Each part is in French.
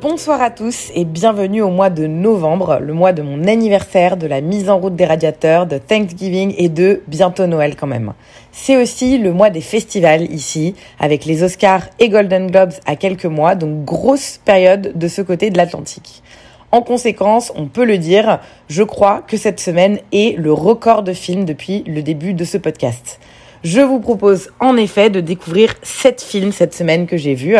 Bonsoir à tous et bienvenue au mois de novembre, le mois de mon anniversaire, de la mise en route des radiateurs, de Thanksgiving et de bientôt Noël quand même. C'est aussi le mois des festivals ici, avec les Oscars et Golden Globes à quelques mois, donc grosse période de ce côté de l'Atlantique. En conséquence, on peut le dire, je crois que cette semaine est le record de films depuis le début de ce podcast. Je vous propose en effet de découvrir sept films cette semaine que j'ai vus.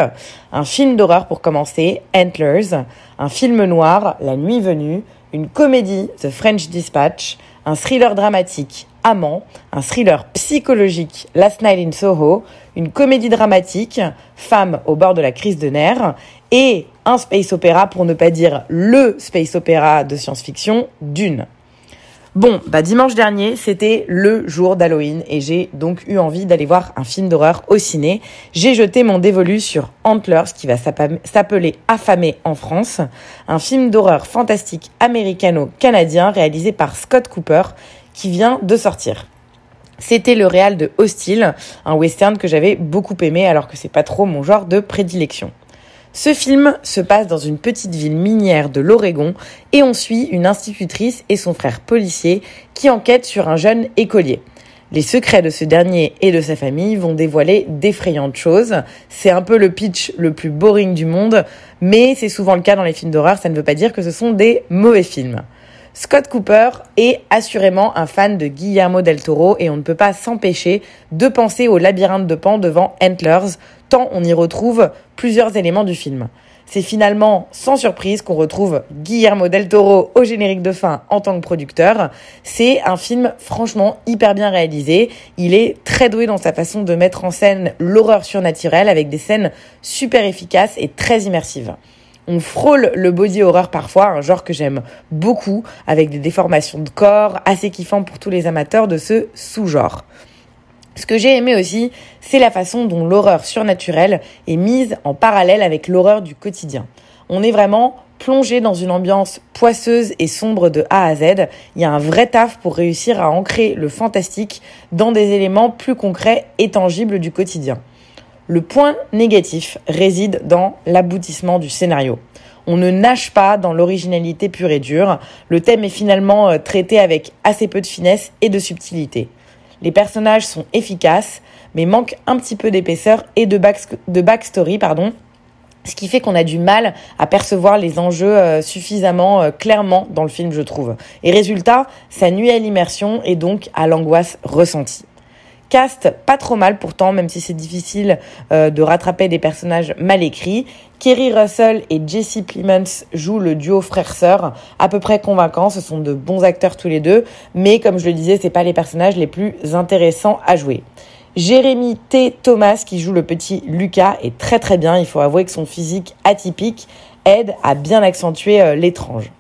Un film d'horreur pour commencer, Antlers, un film noir, La Nuit Venue, une comédie, The French Dispatch, un thriller dramatique, Amant, un thriller psychologique, Last Night in Soho, une comédie dramatique, Femme au bord de la crise de nerfs, et un space opéra, pour ne pas dire le space opéra de science-fiction, Dune. Bon, bah dimanche dernier, c'était le jour d'Halloween et j'ai donc eu envie d'aller voir un film d'horreur au ciné. J'ai jeté mon dévolu sur Antlers qui va s'appeler Affamé en France, un film d'horreur fantastique américano-canadien réalisé par Scott Cooper qui vient de sortir. C'était le réal de Hostile, un western que j'avais beaucoup aimé alors que c'est pas trop mon genre de prédilection. Ce film se passe dans une petite ville minière de l'Oregon et on suit une institutrice et son frère policier qui enquêtent sur un jeune écolier. Les secrets de ce dernier et de sa famille vont dévoiler d'effrayantes choses. C'est un peu le pitch le plus boring du monde, mais c'est souvent le cas dans les films d'horreur, ça ne veut pas dire que ce sont des mauvais films. Scott Cooper est assurément un fan de Guillermo del Toro et on ne peut pas s'empêcher de penser au labyrinthe de Pan devant Antlers, tant on y retrouve plusieurs éléments du film. C'est finalement sans surprise qu'on retrouve Guillermo del Toro au générique de fin en tant que producteur. C'est un film franchement hyper bien réalisé. Il est très doué dans sa façon de mettre en scène l'horreur surnaturelle avec des scènes super efficaces et très immersives. On frôle le body horror parfois, un genre que j'aime beaucoup, avec des déformations de corps assez kiffant pour tous les amateurs de ce sous-genre. Ce que j'ai aimé aussi, c'est la façon dont l'horreur surnaturelle est mise en parallèle avec l'horreur du quotidien. On est vraiment plongé dans une ambiance poisseuse et sombre de A à Z. Il y a un vrai taf pour réussir à ancrer le fantastique dans des éléments plus concrets et tangibles du quotidien. Le point négatif réside dans l'aboutissement du scénario. On ne nage pas dans l'originalité pure et dure. Le thème est finalement euh, traité avec assez peu de finesse et de subtilité. Les personnages sont efficaces, mais manquent un petit peu d'épaisseur et de, de backstory, pardon, ce qui fait qu'on a du mal à percevoir les enjeux euh, suffisamment euh, clairement dans le film, je trouve. Et résultat, ça nuit à l'immersion et donc à l'angoisse ressentie. Cast pas trop mal pourtant, même si c'est difficile euh, de rattraper des personnages mal écrits. Kerry Russell et Jesse Plemons jouent le duo frère-sœur à peu près convaincant. Ce sont de bons acteurs tous les deux, mais comme je le disais, c'est pas les personnages les plus intéressants à jouer. Jérémy T. Thomas, qui joue le petit Lucas, est très très bien. Il faut avouer que son physique atypique aide à bien accentuer euh, l'étrange.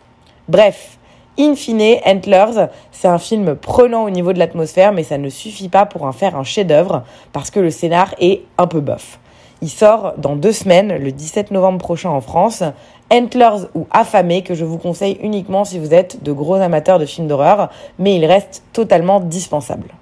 Bref, In fine, Antlers, c'est un film prenant au niveau de l'atmosphère, mais ça ne suffit pas pour en faire un chef-d'œuvre parce que le scénar est un peu bof. Il sort dans deux semaines, le 17 novembre prochain en France. Antlers ou Affamé, que je vous conseille uniquement si vous êtes de gros amateurs de films d'horreur, mais il reste totalement dispensable.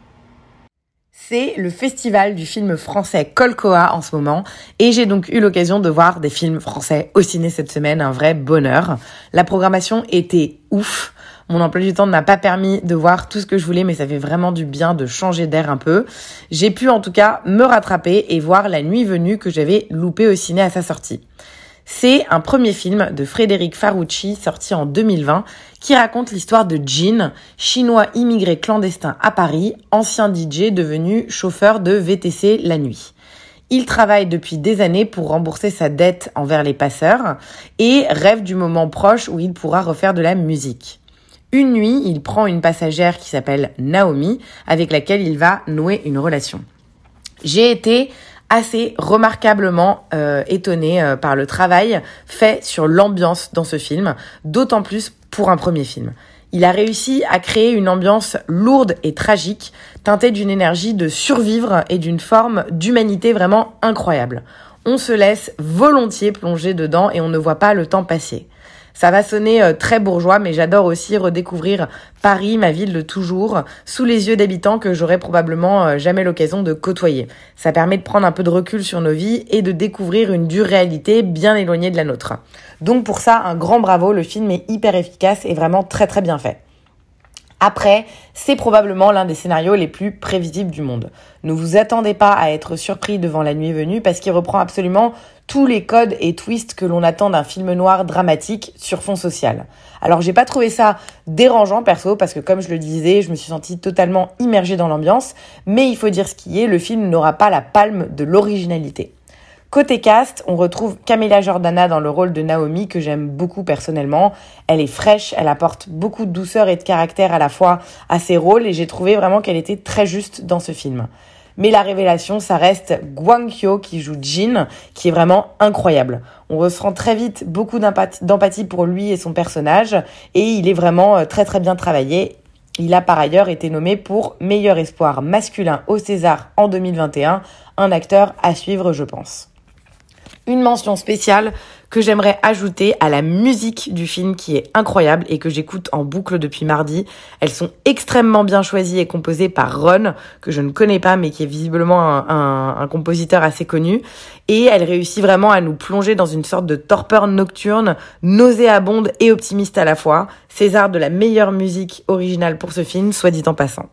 C'est le festival du film français Colcoa en ce moment et j'ai donc eu l'occasion de voir des films français au ciné cette semaine, un vrai bonheur. La programmation était ouf. Mon emploi du temps ne m'a pas permis de voir tout ce que je voulais, mais ça fait vraiment du bien de changer d'air un peu. J'ai pu en tout cas me rattraper et voir La Nuit Venue que j'avais loupé au ciné à sa sortie. C'est un premier film de Frédéric Farucci sorti en 2020 qui raconte l'histoire de Jean, chinois immigré clandestin à Paris, ancien DJ devenu chauffeur de VTC la nuit. Il travaille depuis des années pour rembourser sa dette envers les passeurs et rêve du moment proche où il pourra refaire de la musique. Une nuit, il prend une passagère qui s'appelle Naomi, avec laquelle il va nouer une relation. J'ai été assez remarquablement euh, étonné euh, par le travail fait sur l'ambiance dans ce film, d'autant plus pour un premier film. Il a réussi à créer une ambiance lourde et tragique, teintée d'une énergie de survivre et d'une forme d'humanité vraiment incroyable. On se laisse volontiers plonger dedans et on ne voit pas le temps passer. Ça va sonner euh, très bourgeois, mais j'adore aussi redécouvrir Paris, ma ville de toujours, sous les yeux d'habitants que j'aurais probablement euh, jamais l'occasion de côtoyer. Ça permet de prendre un peu de recul sur nos vies et de découvrir une dure réalité bien éloignée de la nôtre. Donc pour ça, un grand bravo, le film est hyper efficace et vraiment très très bien fait. Après, c'est probablement l'un des scénarios les plus prévisibles du monde. Ne vous attendez pas à être surpris devant la nuit venue parce qu'il reprend absolument tous les codes et twists que l'on attend d'un film noir dramatique sur fond social. Alors j'ai pas trouvé ça dérangeant perso parce que comme je le disais, je me suis sentie totalement immergée dans l'ambiance, mais il faut dire ce qui est, le film n'aura pas la palme de l'originalité. Côté cast, on retrouve Camilla Jordana dans le rôle de Naomi que j'aime beaucoup personnellement. Elle est fraîche, elle apporte beaucoup de douceur et de caractère à la fois à ses rôles et j'ai trouvé vraiment qu'elle était très juste dans ce film. Mais la révélation, ça reste Guang Hyo qui joue Jin, qui est vraiment incroyable. On ressent très vite beaucoup d'empathie pour lui et son personnage, et il est vraiment euh, très très bien travaillé. Il a par ailleurs été nommé pour meilleur espoir masculin au César en 2021, un acteur à suivre je pense une mention spéciale que j'aimerais ajouter à la musique du film qui est incroyable et que j'écoute en boucle depuis mardi. Elles sont extrêmement bien choisies et composées par Ron, que je ne connais pas mais qui est visiblement un, compositeur assez connu. Et elle réussit vraiment à nous plonger dans une sorte de torpeur nocturne, nauséabonde et optimiste à la fois. César de la meilleure musique originale pour ce film, soit dit en passant.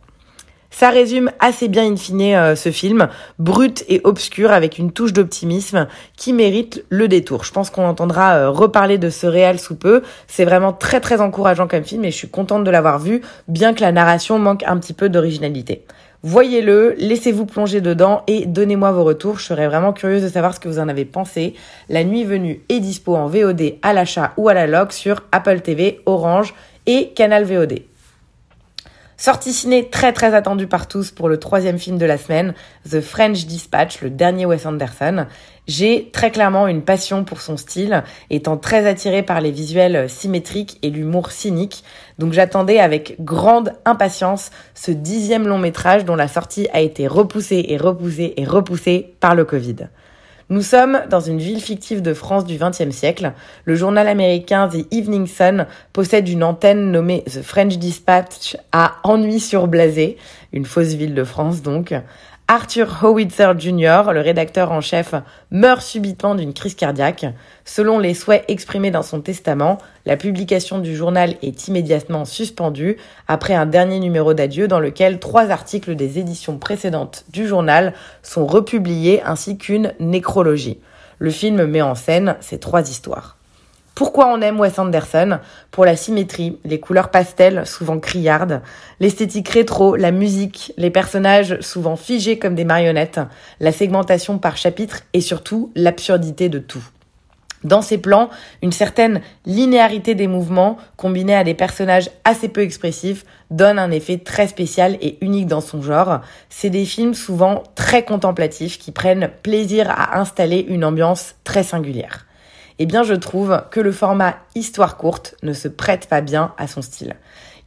Ça résume assez bien in fine euh, ce film, brut et obscur avec une touche d'optimisme qui mérite le détour. Je pense qu'on entendra euh, reparler de ce réel sous peu. C'est vraiment très très encourageant comme film et je suis contente de l'avoir vu, bien que la narration manque un petit peu d'originalité. Voyez-le, laissez-vous plonger dedans et donnez-moi vos retours. Je serais vraiment curieuse de savoir ce que vous en avez pensé. La nuit venue est dispo en VOD à l'achat ou à la log sur Apple TV, Orange et Canal VOD. Sortie ciné très très attendue par tous pour le troisième film de la semaine, The French Dispatch, le dernier Wes Anderson. J'ai très clairement une passion pour son style, étant très attirée par les visuels symétriques et l'humour cynique. Donc j'attendais avec grande impatience ce dixième long métrage dont la sortie a été repoussée et repoussée et repoussée par le Covid. Nous sommes dans une ville fictive de France du XXe siècle. Le journal américain The Evening Sun possède une antenne nommée The French Dispatch à Ennui-sur-Blasé, une fausse ville de France donc. Arthur Howitzer Jr., le rédacteur en chef, meurt subitement d'une crise cardiaque. Selon les souhaits exprimés dans son testament, la publication du journal est immédiatement suspendue après un dernier numéro d'adieu dans lequel trois articles des éditions précédentes du journal sont republiés ainsi qu'une nécrologie. Le film met en scène ces trois histoires. Pourquoi on aime Wes Anderson? Pour la symétrie, les couleurs pastel, souvent criardes, l'esthétique rétro, la musique, les personnages souvent figés comme des marionnettes, la segmentation par chapitre et surtout l'absurdité de tout. Dans ces plans, une certaine linéarité des mouvements, combinée à des personnages assez peu expressifs, donne un effet très spécial et unique dans son genre. C'est des films souvent très contemplatifs qui prennent plaisir à installer une ambiance très singulière eh bien je trouve que le format histoire courte ne se prête pas bien à son style.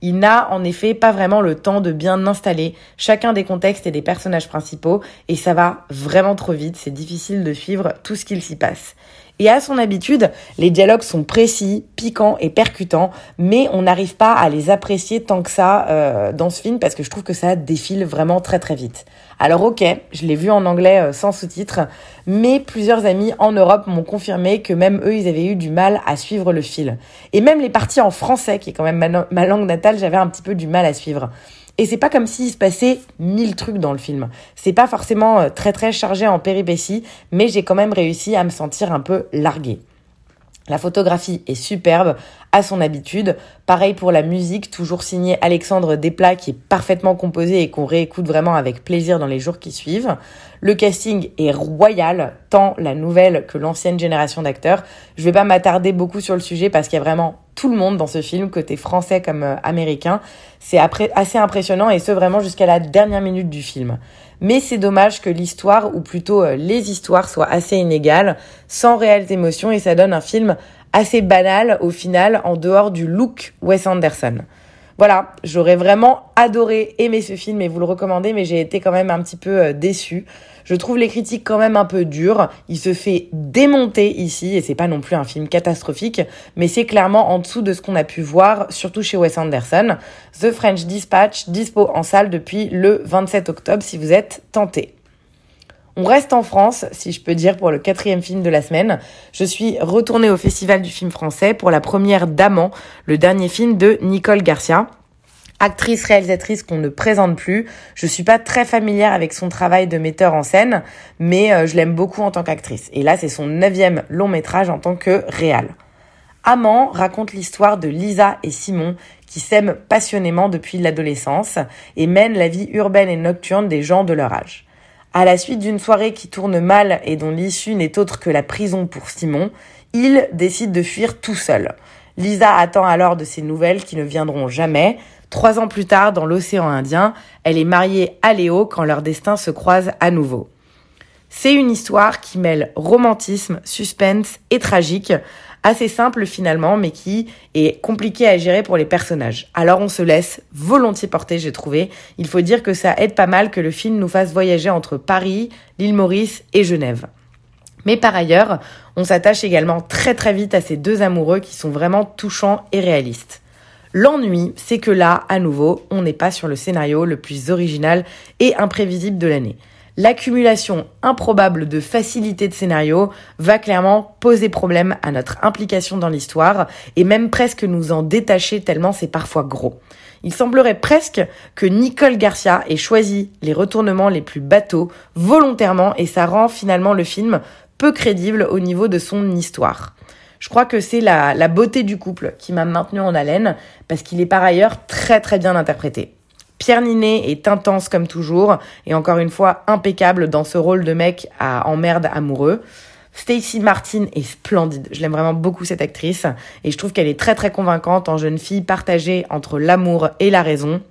Il n'a en effet pas vraiment le temps de bien installer chacun des contextes et des personnages principaux et ça va vraiment trop vite, c'est difficile de suivre tout ce qu'il s'y passe. Et à son habitude, les dialogues sont précis, piquants et percutants, mais on n'arrive pas à les apprécier tant que ça euh, dans ce film parce que je trouve que ça défile vraiment très très vite. Alors ok, je l'ai vu en anglais euh, sans sous-titres, mais plusieurs amis en Europe m'ont confirmé que même eux, ils avaient eu du mal à suivre le fil. Et même les parties en français, qui est quand même ma langue natale, j'avais un petit peu du mal à suivre. Et c'est pas comme s'il se passait mille trucs dans le film. C'est pas forcément euh, très très chargé en péripéties, mais j'ai quand même réussi à me sentir un peu larguée. La photographie est superbe, à son habitude. Pareil pour la musique, toujours signée Alexandre Desplat, qui est parfaitement composée et qu'on réécoute vraiment avec plaisir dans les jours qui suivent. Le casting est royal, tant la nouvelle que l'ancienne génération d'acteurs. Je vais pas m'attarder beaucoup sur le sujet parce qu'il y a vraiment tout le monde dans ce film, côté français comme euh, américain. C'est assez impressionnant et ce vraiment jusqu'à la dernière minute du film. Mais c'est dommage que l'histoire, ou plutôt euh, les histoires, soient assez inégales, sans réelles émotions et ça donne un film assez banal au final en dehors du look Wes Anderson. Voilà, j'aurais vraiment adoré aimer ce film et vous le recommander, mais j'ai été quand même un petit peu euh, déçue. Je trouve les critiques quand même un peu dures. Il se fait démonter ici, et c'est pas non plus un film catastrophique, mais c'est clairement en dessous de ce qu'on a pu voir, surtout chez Wes Anderson. The French Dispatch, dispo en salle depuis le 27 octobre si vous êtes tenté. On reste en France, si je peux dire, pour le quatrième film de la semaine. Je suis retournée au Festival du film français pour la première d'Amant, le dernier film de Nicole Garcia. Actrice, réalisatrice qu'on ne présente plus. Je suis pas très familière avec son travail de metteur en scène, mais euh, je l'aime beaucoup en tant qu'actrice. Et là, c'est son neuvième long métrage en tant que réal. Amant raconte l'histoire de Lisa et Simon qui s'aiment passionnément depuis l'adolescence et mènent la vie urbaine et nocturne des gens de leur âge. À la suite d'une soirée qui tourne mal et dont l'issue n'est autre que la prison pour Simon, il décide de fuir tout seul. Lisa attend alors de ses nouvelles qui ne viendront jamais. Trois ans plus tard, dans l'océan Indien, elle est mariée à Léo quand leur destin se croise à nouveau. C'est une histoire qui mêle romantisme, suspense et tragique, assez simple finalement, mais qui est compliqué à gérer pour les personnages. Alors on se laisse volontiers porter, j'ai trouvé. Il faut dire que ça aide pas mal que le film nous fasse voyager entre Paris, l'île Maurice et Genève. Mais par ailleurs, on s'attache également très très vite à ces deux amoureux qui sont vraiment touchants et réalistes. L'ennui, c'est que là, à nouveau, on n'est pas sur le scénario le plus original et imprévisible de l'année l'accumulation improbable de facilités de scénario va clairement poser problème à notre implication dans l'histoire et même presque nous en détacher tellement c'est parfois gros. Il semblerait presque que Nicole Garcia ait choisi les retournements les plus bateaux volontairement et ça rend finalement le film peu crédible au niveau de son histoire. Je crois que c'est la, beauté du couple qui m'a maintenu en haleine parce qu'il est par ailleurs très très bien interprété. Pierre Ninet est intense comme toujours et encore une fois impeccable dans ce rôle de mec à emmerde amoureux. Stacy Martin est splendide. Je l'aime vraiment beaucoup cette actrice et je trouve qu'elle est très très convaincante en jeune fille partagée entre l'amour et la raison.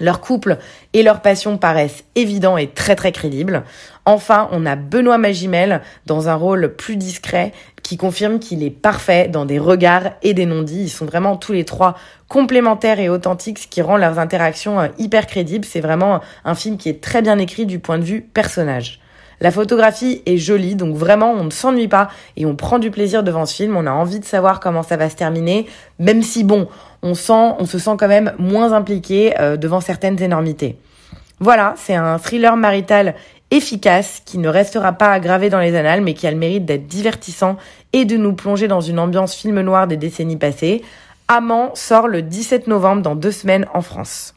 Leur couple et leur passion paraissent évidents et très très crédibles. Enfin, on a Benoît Magimel dans un rôle plus discret qui confirme qu'il est parfait dans des regards et des non-dits. Ils sont vraiment tous les trois complémentaires et authentiques, ce qui rend leurs interactions euh, hyper crédibles. C'est vraiment un film qui est très bien écrit du point de vue personnage. La photographie est jolie, donc vraiment on ne s'ennuie pas et on prend du plaisir devant ce film. On a envie de savoir comment ça va se terminer, même si bon, on se sent quand même moins impliqué euh, devant certaines énormités. Voilà, c'est un thriller marital efficace qui ne restera pas gravé dans les annales mais qui a le mérite d'être divertissant et de nous plonger dans une ambiance film noir des décennies passées. Amant sort le 17 novembre dans deux semaines en France.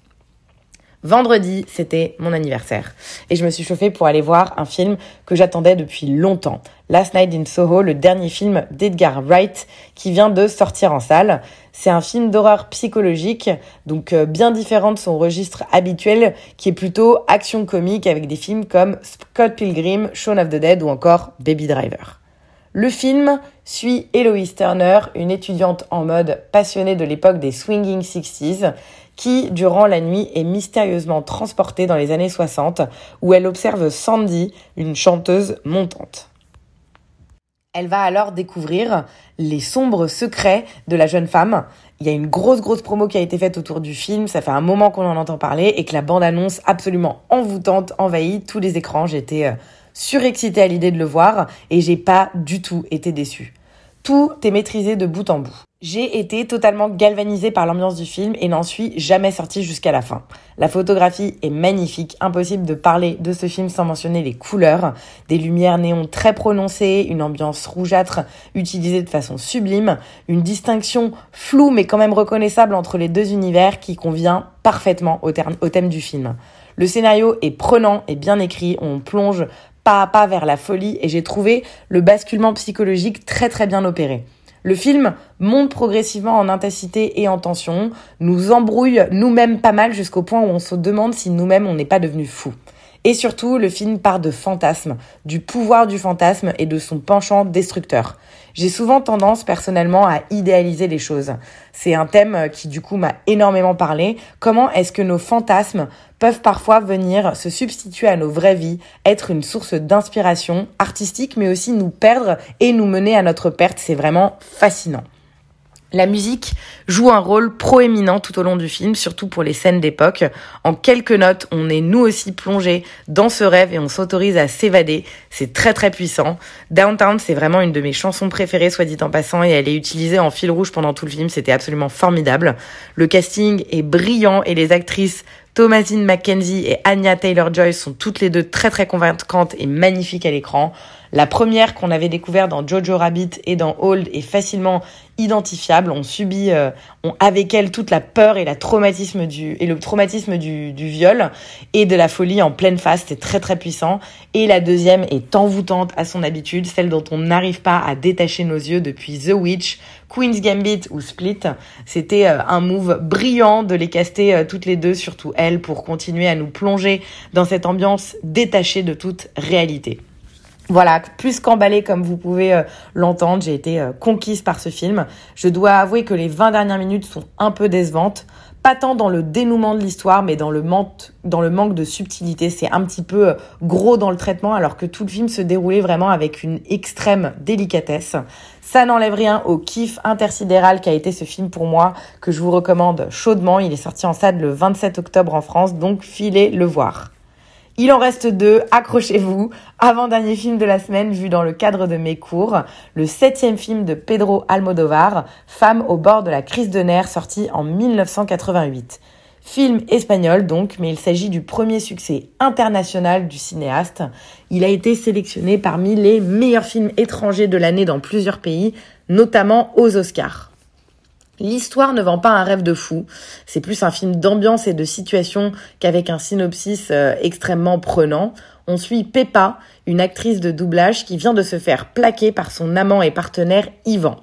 Vendredi, c'était mon anniversaire. Et je me suis chauffée pour aller voir un film que j'attendais depuis longtemps. Last Night in Soho, le dernier film d'Edgar Wright qui vient de sortir en salle. C'est un film d'horreur psychologique, donc euh, bien différent de son registre habituel qui est plutôt action comique avec des films comme Scott Pilgrim, Shaun of the Dead ou encore Baby Driver. Le film suit Eloise Turner, une étudiante en mode passionnée de l'époque des swinging 60s, qui, durant la nuit, est mystérieusement transportée dans les années 60, où elle observe Sandy, une chanteuse montante. Elle va alors découvrir les sombres secrets de la jeune femme. Il y a une grosse grosse promo qui a été faite autour du film, ça fait un moment qu'on en entend parler et que la bande-annonce absolument envoûtante envahit tous les écrans. J'étais euh, surexcitée à l'idée de le voir et j'ai pas du tout été déçue. Tout est maîtrisé de bout en bout. J'ai été totalement galvanisée par l'ambiance du film et n'en suis jamais sortie jusqu'à la fin. La photographie est magnifique, impossible de parler de ce film sans mentionner les couleurs, des lumières néons très prononcées, une ambiance rougeâtre utilisée de façon sublime, une distinction floue mais quand même reconnaissable entre les deux univers qui convient parfaitement au, au thème du film. Le scénario est prenant et bien écrit, on plonge pas à pas vers la folie et j'ai trouvé le basculement psychologique très très bien opéré. Le film monte progressivement en intensité et en tension, nous embrouille nous-mêmes pas mal jusqu'au point où on se demande si nous-mêmes on n'est pas devenus fous. Et surtout, le film part de fantasmes, du pouvoir du fantasme et de son penchant destructeur. J'ai souvent tendance personnellement à idéaliser les choses. C'est un thème qui du coup m'a énormément parlé. Comment est-ce que nos fantasmes peuvent parfois venir se substituer à nos vraies vies, être une source d'inspiration artistique, mais aussi nous perdre et nous mener à notre perte? C'est vraiment fascinant. La musique joue un rôle proéminent tout au long du film, surtout pour les scènes d'époque. En quelques notes, on est nous aussi plongé dans ce rêve et on s'autorise à s'évader. C'est très très puissant. Downtown, c'est vraiment une de mes chansons préférées, soit dit en passant, et elle est utilisée en fil rouge pendant tout le film. C'était absolument formidable. Le casting est brillant et les actrices Thomasine McKenzie et Anya Taylor-Joy sont toutes les deux très très convaincantes et magnifiques à l'écran. La première qu'on avait découvert dans Jojo Rabbit et dans Old est facilement identifiable. On subit euh, on, avec elle toute la peur et, la traumatisme du, et le traumatisme du, du viol et de la folie en pleine face. C'est très très puissant. Et la deuxième est envoûtante à son habitude, celle dont on n'arrive pas à détacher nos yeux depuis The Witch, Queen's Gambit ou Split. C'était euh, un move brillant de les caster euh, toutes les deux, surtout elle, pour continuer à nous plonger dans cette ambiance détachée de toute réalité. Voilà, plus qu'emballée comme vous pouvez euh, l'entendre, j'ai été euh, conquise par ce film. Je dois avouer que les 20 dernières minutes sont un peu décevantes, pas tant dans le dénouement de l'histoire, mais dans le, manque, de subtilité. C'est un petit peu euh, gros dans le traitement, alors que tout le film se déroulait vraiment avec une extrême délicatesse. Ça n'enlève rien au kiff intersidéral qu'a été ce film pour moi, que je vous recommande chaudement. Il est sorti en salle le 27 octobre en France, donc filez le voir. Il en reste deux, accrochez-vous. Avant-dernier film de la semaine vu dans le cadre de mes cours, le septième film de Pedro Almodovar, Femme au bord de la crise de nerfs, sorti en 1988. Film espagnol donc, mais il s'agit du premier succès international du cinéaste. Il a été sélectionné parmi les meilleurs films étrangers de l'année dans plusieurs pays, notamment aux Oscars. L'histoire ne vend pas un rêve de fou. C'est plus un film d'ambiance et de situation qu'avec un synopsis euh, extrêmement prenant. On suit Peppa, une actrice de doublage qui vient de se faire plaquer par son amant et partenaire Ivan.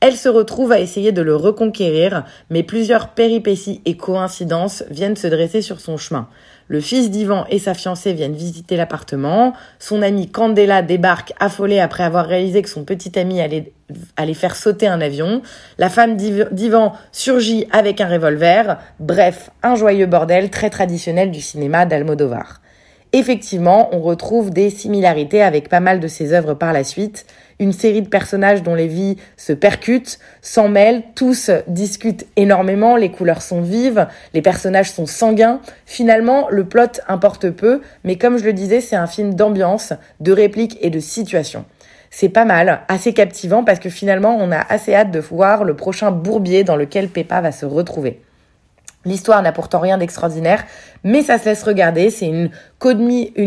Elle se retrouve à essayer de le reconquérir, mais plusieurs péripéties et coïncidences viennent se dresser sur son chemin. Le fils d'Ivan et sa fiancée viennent visiter l'appartement. Son ami Candela débarque affolée après avoir réalisé que son petit ami allait, allait faire sauter un avion. La femme d'Ivan surgit avec un revolver. Bref, un joyeux bordel très traditionnel du cinéma d'Almodovar. Effectivement, on retrouve des similarités avec pas mal de ses œuvres par la suite. Une série de personnages dont les vies se percutent, s'en mêlent, tous discutent énormément, les couleurs sont vives, les personnages sont sanguins. Finalement, le plot importe peu, mais comme je le disais, c'est un film d'ambiance, de répliques et de situations. C'est pas mal, assez captivant parce que finalement, on a assez hâte de voir le prochain bourbier dans lequel Peppa va se retrouver. L'histoire n'a pourtant rien d'extraordinaire, mais ça se laisse regarder. C'est une,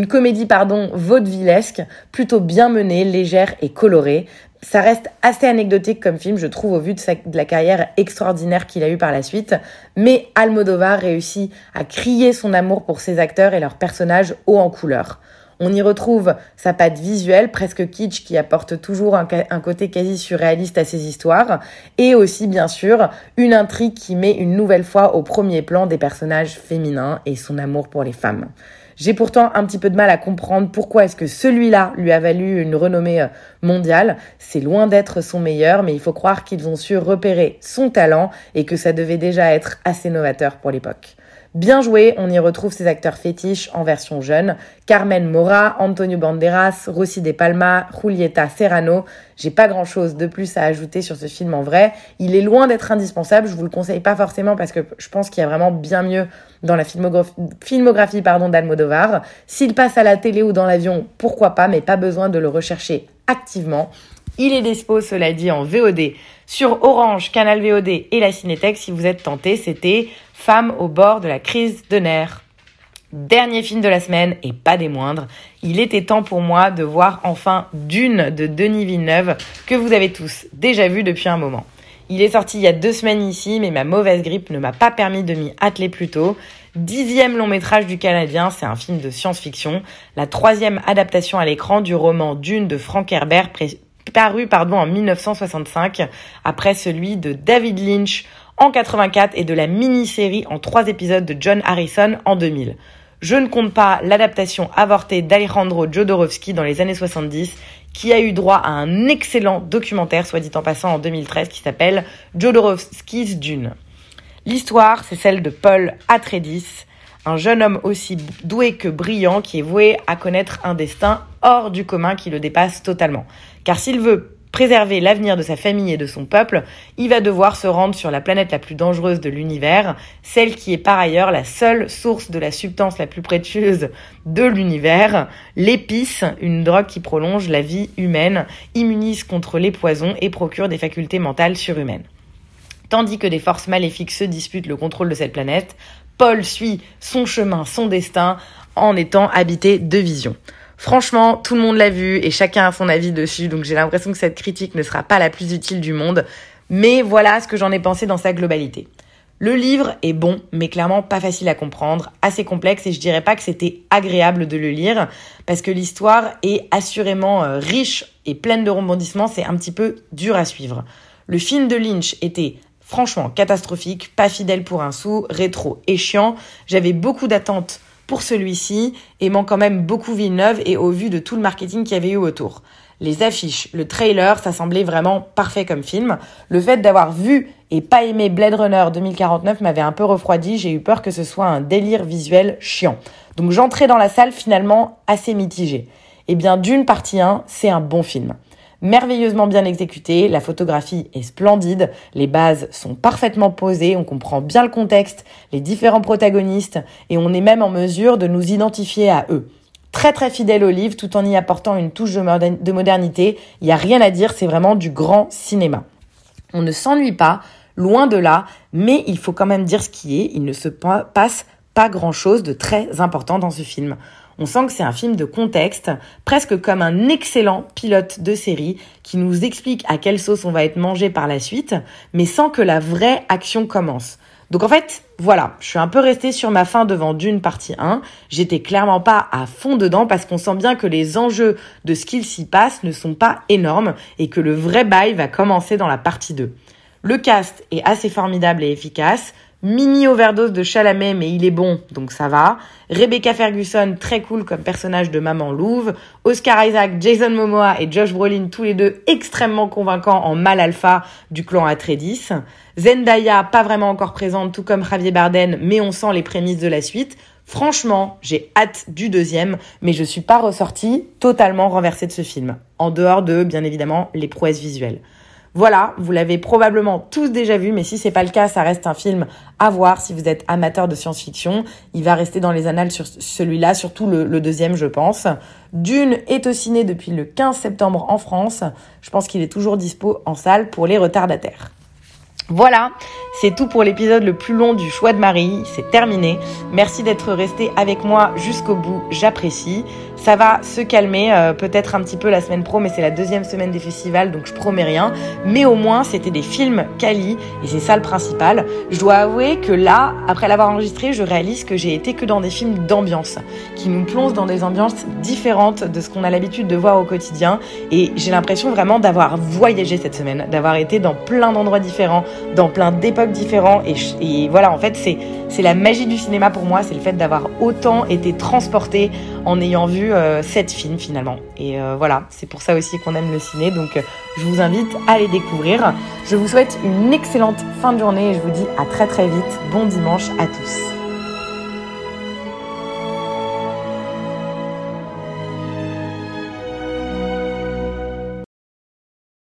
comédie, pardon, vaudevillesque, plutôt bien menée, légère et colorée. Ça reste assez anecdotique comme film, je trouve, au vu de, de la carrière extraordinaire qu'il a eue par la suite. Mais Almodovar réussit à crier son amour pour ses acteurs et leurs personnages haut en couleur. On y retrouve sa patte visuelle, presque kitsch, qui apporte toujours un, côté quasi surréaliste à ses histoires, et aussi bien sûr une intrigue qui met une nouvelle fois au premier plan des personnages féminins et son amour pour les femmes. J'ai pourtant un petit peu de mal à comprendre pourquoi est-ce que celui-là lui a valu une renommée euh, mondiale. C'est loin d'être son meilleur, mais il faut croire qu'ils ont su repérer son talent et que ça devait déjà être assez novateur pour l'époque. Bien joué, on y retrouve ses acteurs fétiches en version jeune. Carmen Mora, Antonio Banderas, Rossi De Palma, Julieta Serrano. J'ai pas grand chose de plus à ajouter sur ce film en vrai. Il est loin d'être indispensable, je vous le conseille pas forcément parce que je pense qu'il y a vraiment bien mieux dans la filmographie, d'Almodovar. S'il passe à la télé ou dans l'avion, pourquoi pas, mais pas besoin de le rechercher activement. Il est dispo, cela dit, en VOD sur Orange, Canal VOD et la Cinétech si vous êtes tenté. C'était Femme au bord de la crise de nerfs. Dernier film de la semaine et pas des moindres, il était temps pour moi de voir enfin Dune de Denis Villeneuve que vous avez tous déjà vu depuis un moment. Il est sorti il y a deux semaines ici, mais ma mauvaise grippe ne m'a pas permis de m'y atteler plus tôt. Dixième long métrage du Canadien, c'est un film de science-fiction, la troisième adaptation à l'écran du roman Dune de Frank Herbert, paru pardon, en 1965, après celui de David Lynch en 84 et de la mini-série en trois épisodes de John Harrison en 2000. Je ne compte pas l'adaptation avortée d'Alejandro Jodorowsky dans les années 70 qui a eu droit à un excellent documentaire, soit dit en passant en 2013, qui s'appelle Jodorowsky's Dune. L'histoire, c'est celle de Paul Atreides, un jeune homme aussi doué que brillant qui est voué à connaître un destin hors du commun qui le dépasse totalement. Car s'il veut préserver l'avenir de sa famille et de son peuple, il va devoir se rendre sur la planète la plus dangereuse de l'univers, celle qui est par ailleurs la seule source de la substance la plus précieuse de l'univers, l'épice, une drogue qui prolonge la vie humaine, immunise contre les poisons et procure des facultés mentales surhumaines. Tandis que des forces maléfiques se disputent le contrôle de cette planète, Paul suit son chemin, son destin, en étant habité de visions. Franchement, tout le monde l'a vu et chacun a son avis dessus, donc j'ai l'impression que cette critique ne sera pas la plus utile du monde. Mais voilà ce que j'en ai pensé dans sa globalité. Le livre est bon, mais clairement pas facile à comprendre, assez complexe et je dirais pas que c'était agréable de le lire parce que l'histoire est assurément euh, riche et pleine de rebondissements, c'est un petit peu dur à suivre. Le film de Lynch était franchement catastrophique, pas fidèle pour un sou, rétro et chiant. J'avais beaucoup d'attentes pour celui-ci, aimant quand même beaucoup Villeneuve et au vu de tout le marketing qu'il y avait eu autour. Les affiches, le trailer, ça semblait vraiment parfait comme film. Le fait d'avoir vu et pas aimé Blade Runner 2049 m'avait un peu refroidi, j'ai eu peur que ce soit un délire visuel chiant. Donc j'entrais dans la salle finalement assez mitigée. Eh bien, d'une partie 1, c'est un bon film merveilleusement bien exécuté, la photographie est splendide, les bases sont parfaitement posées, on comprend bien le contexte, les différents protagonistes, et on est même en mesure de nous identifier à eux. Très très fidèle au livre tout en y apportant une touche de modernité, il n'y a rien à dire, c'est vraiment du grand cinéma. On ne s'ennuie pas, loin de là, mais il faut quand même dire ce qui est, il ne se passe pas grand chose de très important dans ce film. On sent que c'est un film de contexte, presque comme un excellent pilote de série qui nous explique à quelle sauce on va être mangé par la suite, mais sans que la vraie action commence. Donc en fait, voilà, je suis un peu restée sur ma fin devant Dune partie 1. J'étais clairement pas à fond dedans parce qu'on sent bien que les enjeux de ce qu'il s'y passe ne sont pas énormes et que le vrai bail va commencer dans la partie 2. Le cast est assez formidable et efficace. Mini overdose de Chalamet, mais il est bon, donc ça va. Rebecca Ferguson, très cool comme personnage de Maman Louve. Oscar Isaac, Jason Momoa et Josh Brolin, tous les deux extrêmement convaincants en mal alpha du clan Atreides. Zendaya, pas vraiment encore présente, tout comme Javier Bardem, mais on sent les prémices de la suite. Franchement, j'ai hâte du deuxième, mais je suis pas ressortie totalement renversée de ce film. En dehors de, bien évidemment, les prouesses visuelles. Voilà, vous l'avez probablement tous déjà vu, mais si c'est pas le cas, ça reste un film à voir si vous êtes amateur de science-fiction. Il va rester dans les annales sur celui-là, surtout le, deuxième, je pense. Dune est au ciné depuis le 15 septembre en France. Je pense qu'il est toujours dispo en salle pour les retardataires. Voilà, c'est tout pour l'épisode le plus long du choix de Marie, c'est terminé. Merci d'être resté avec moi jusqu'au bout, j'apprécie. Ça va se calmer, euh, peut-être un petit peu la semaine pro, mais c'est la deuxième semaine des festivals, donc je promets rien. Mais au moins, c'était des films quali, et c'est ça le principal. Je dois avouer que là, après l'avoir enregistré, je réalise que j'ai été que dans des films d'ambiance, qui nous plongent dans des ambiances différentes de ce qu'on a l'habitude de voir au quotidien. Et j'ai l'impression vraiment d'avoir voyagé cette semaine, d'avoir été dans plein d'endroits différents, dans plein d'époques différentes. Et, et voilà, en fait, c'est la magie du cinéma pour moi, c'est le fait d'avoir autant été transporté en ayant vu euh, sept films finalement. Et euh, voilà, c'est pour ça aussi qu'on aime le ciné. Donc euh, je vous invite à les découvrir. Je vous souhaite une excellente fin de journée et je vous dis à très très vite. Bon dimanche à tous.